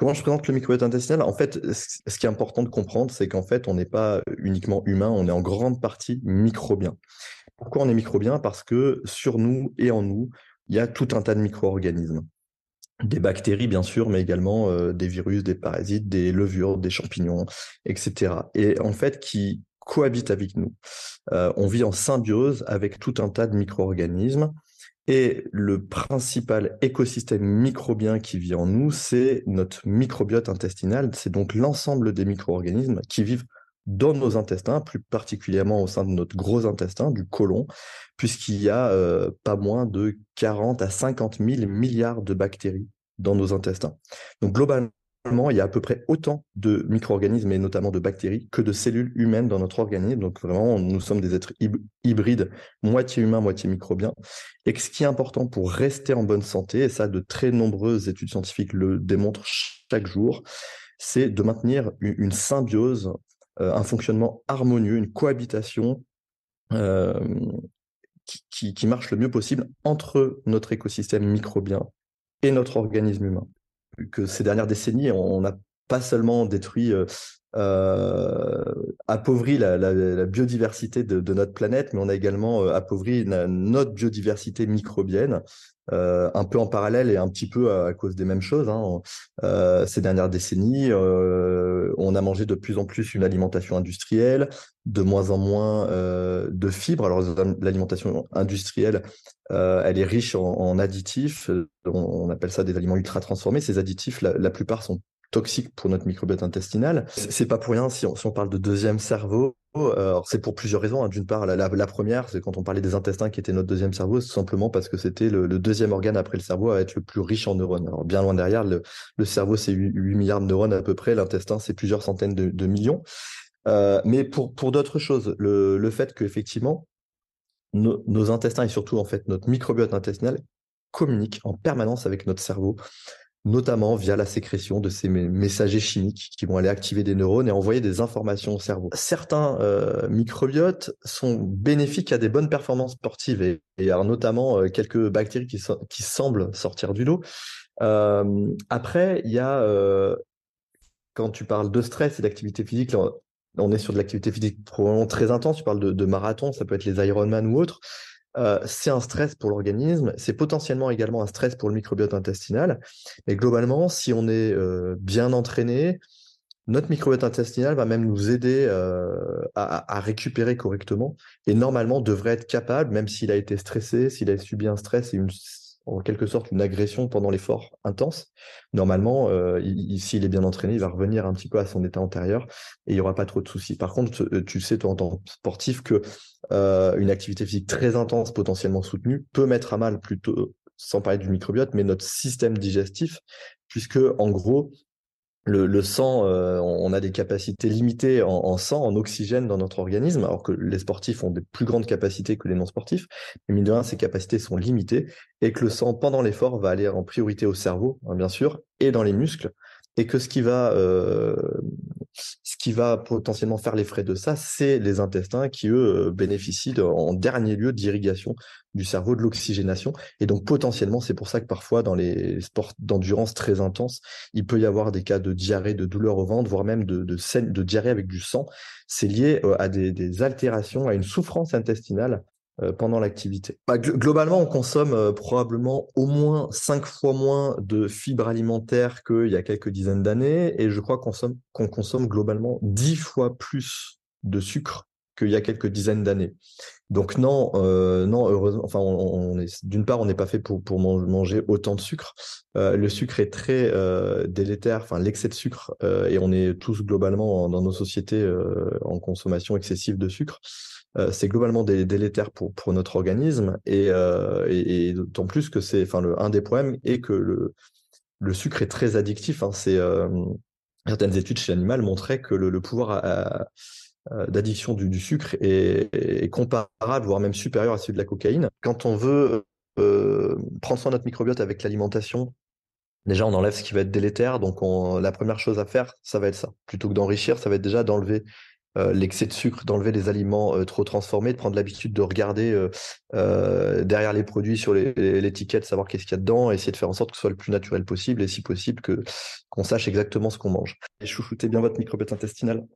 Comment je présente le microbiote intestinal En fait, ce qui est important de comprendre, c'est qu'en fait, on n'est pas uniquement humain, on est en grande partie microbien. Pourquoi on est microbien? Parce que sur nous et en nous, il y a tout un tas de micro-organismes. Des bactéries, bien sûr, mais également euh, des virus, des parasites, des levures, des champignons, etc. Et en fait, qui cohabitent avec nous. Euh, on vit en symbiose avec tout un tas de micro-organismes. Et le principal écosystème microbien qui vit en nous, c'est notre microbiote intestinal. C'est donc l'ensemble des micro-organismes qui vivent dans nos intestins, plus particulièrement au sein de notre gros intestin, du côlon, puisqu'il y a euh, pas moins de 40 à 50 000 milliards de bactéries dans nos intestins. Donc globalement, il y a à peu près autant de micro-organismes et notamment de bactéries que de cellules humaines dans notre organisme. Donc vraiment, nous sommes des êtres hybrides, moitié humains, moitié microbiens. Et ce qui est important pour rester en bonne santé, et ça de très nombreuses études scientifiques le démontrent chaque jour, c'est de maintenir une symbiose, euh, un fonctionnement harmonieux, une cohabitation euh, qui, qui marche le mieux possible entre notre écosystème microbien et notre organisme humain que ces dernières décennies, on n'a pas seulement détruit, euh, euh, appauvri la, biodiversité de, notre planète, mais on a également euh, appauvri notre biodiversité microbienne, un peu en parallèle et un petit peu à, cause des mêmes choses. Hein. ces dernières décennies, on a mangé de plus en plus une alimentation industrielle, de moins en moins de fibres. Alors l'alimentation industrielle, euh, elle est riche en, additifs. On, appelle ça des aliments ultra transformés. Ces additifs, la, plupart sont toxiques pour notre microbiote intestinal. C'est pas pour rien si on, parle de deuxième cerveau. Euh, c'est pour plusieurs raisons. Hein. D'une part, la, première, c'est quand on parlait des intestins qui étaient notre deuxième cerveau, c'est simplement parce que c'était le, deuxième organe après le cerveau à être le plus riche en neurones. Alors bien loin derrière, le, cerveau c'est 8, milliards de neurones à peu près, l'intestin c'est plusieurs centaines de, millions. Euh, mais pour, pour d'autres choses, le, le fait qu'effectivement, nos, intestins et surtout en fait notre microbiote intestinal communiquent en permanence avec notre cerveau, notamment via la sécrétion de ces messagers chimiques qui vont aller activer des neurones et envoyer des informations au cerveau. Certains euh, microbiotes sont bénéfiques à des bonnes performances sportives et, notamment euh, quelques bactéries qui, semblent sortir du lot. Euh, après, il y a quand tu parles de stress et d'activité physique, on est sur de l'activité physique probablement très intense. Tu parles de, marathon, ça peut être les Ironman ou autres. Euh, c'est un stress pour l'organisme, c'est potentiellement également un stress pour le microbiote intestinal. Mais globalement, si on est euh, bien entraîné, notre microbiote intestinal va même nous aider euh, à, à, récupérer correctement et normalement devrait être capable, même s'il a été stressé, s'il a subi un stress et une en quelque sorte une agression pendant l'effort intense, normalement, euh, s'il est bien entraîné, il va revenir un petit peu à son état antérieur et il n'y aura pas trop de soucis. Par contre, tu sais, toi, en tant que sportif, que euh, une activité physique très intense, potentiellement soutenue, peut mettre à mal plutôt, sans parler du microbiote, mais notre système digestif, puisque en gros, le, sang, euh, on a des capacités limitées en, sang, en oxygène dans notre organisme, alors que les sportifs ont des plus grandes capacités que les non-sportifs. Mais mine de rien, ces capacités sont limitées et que le sang, pendant l'effort, va aller en priorité au cerveau, hein, bien sûr, et dans les muscles et que ce qui va euh, ce qui va potentiellement faire les frais de ça, c'est les intestins qui eux euh, bénéficient en dernier lieu d'irrigation du cerveau, de l'oxygénation, et donc potentiellement c'est pour ça que parfois dans les sports d'endurance très intenses, il peut y avoir des cas de diarrhée, de douleur au ventre, voire même de, de, de diarrhée avec du sang. C'est lié euh, à des, altérations, à une souffrance intestinale pendant l'activité. Bah, globalement, on consomme euh, probablement au moins cinq fois moins de fibres alimentaires qu'il y a quelques dizaines d'années, et je crois qu'on consomme, qu'on consomme globalement dix fois plus de sucre qu'il y a quelques dizaines d'années. Donc non, euh, non, heureusement, enfin, on, d'une part, on n'est pas fait pour pour manger autant de sucre. le sucre est très délétère, enfin l'excès de sucre, et on est tous globalement dans nos sociétés en consommation excessive de sucre. Euh, c'est globalement délétère pour, pour notre organisme euh, et, et, d'autant plus que c'est, le, un des problèmes est que le, le sucre est très addictif. Hein, euh, certaines études chez l'animal montraient que le, pouvoir d'addiction du, du, sucre est, comparable, voire même supérieur à celui de la cocaïne. Quand on veut prendre soin de notre microbiote avec l'alimentation, déjà on enlève ce qui va être délétère. Donc on, la première chose à faire, ça va être ça. Plutôt que d'enrichir, ça va être déjà d'enlever l'excès de sucre, d'enlever les aliments trop transformés, de prendre l'habitude de regarder derrière les produits sur l'étiquette, savoir qu'est-ce qu'il y a dedans, essayer de faire en sorte que ce soit le plus naturel possible et si possible que qu'on sache exactement ce qu'on mange. Et chouchoutez bien votre microbiote intestinal.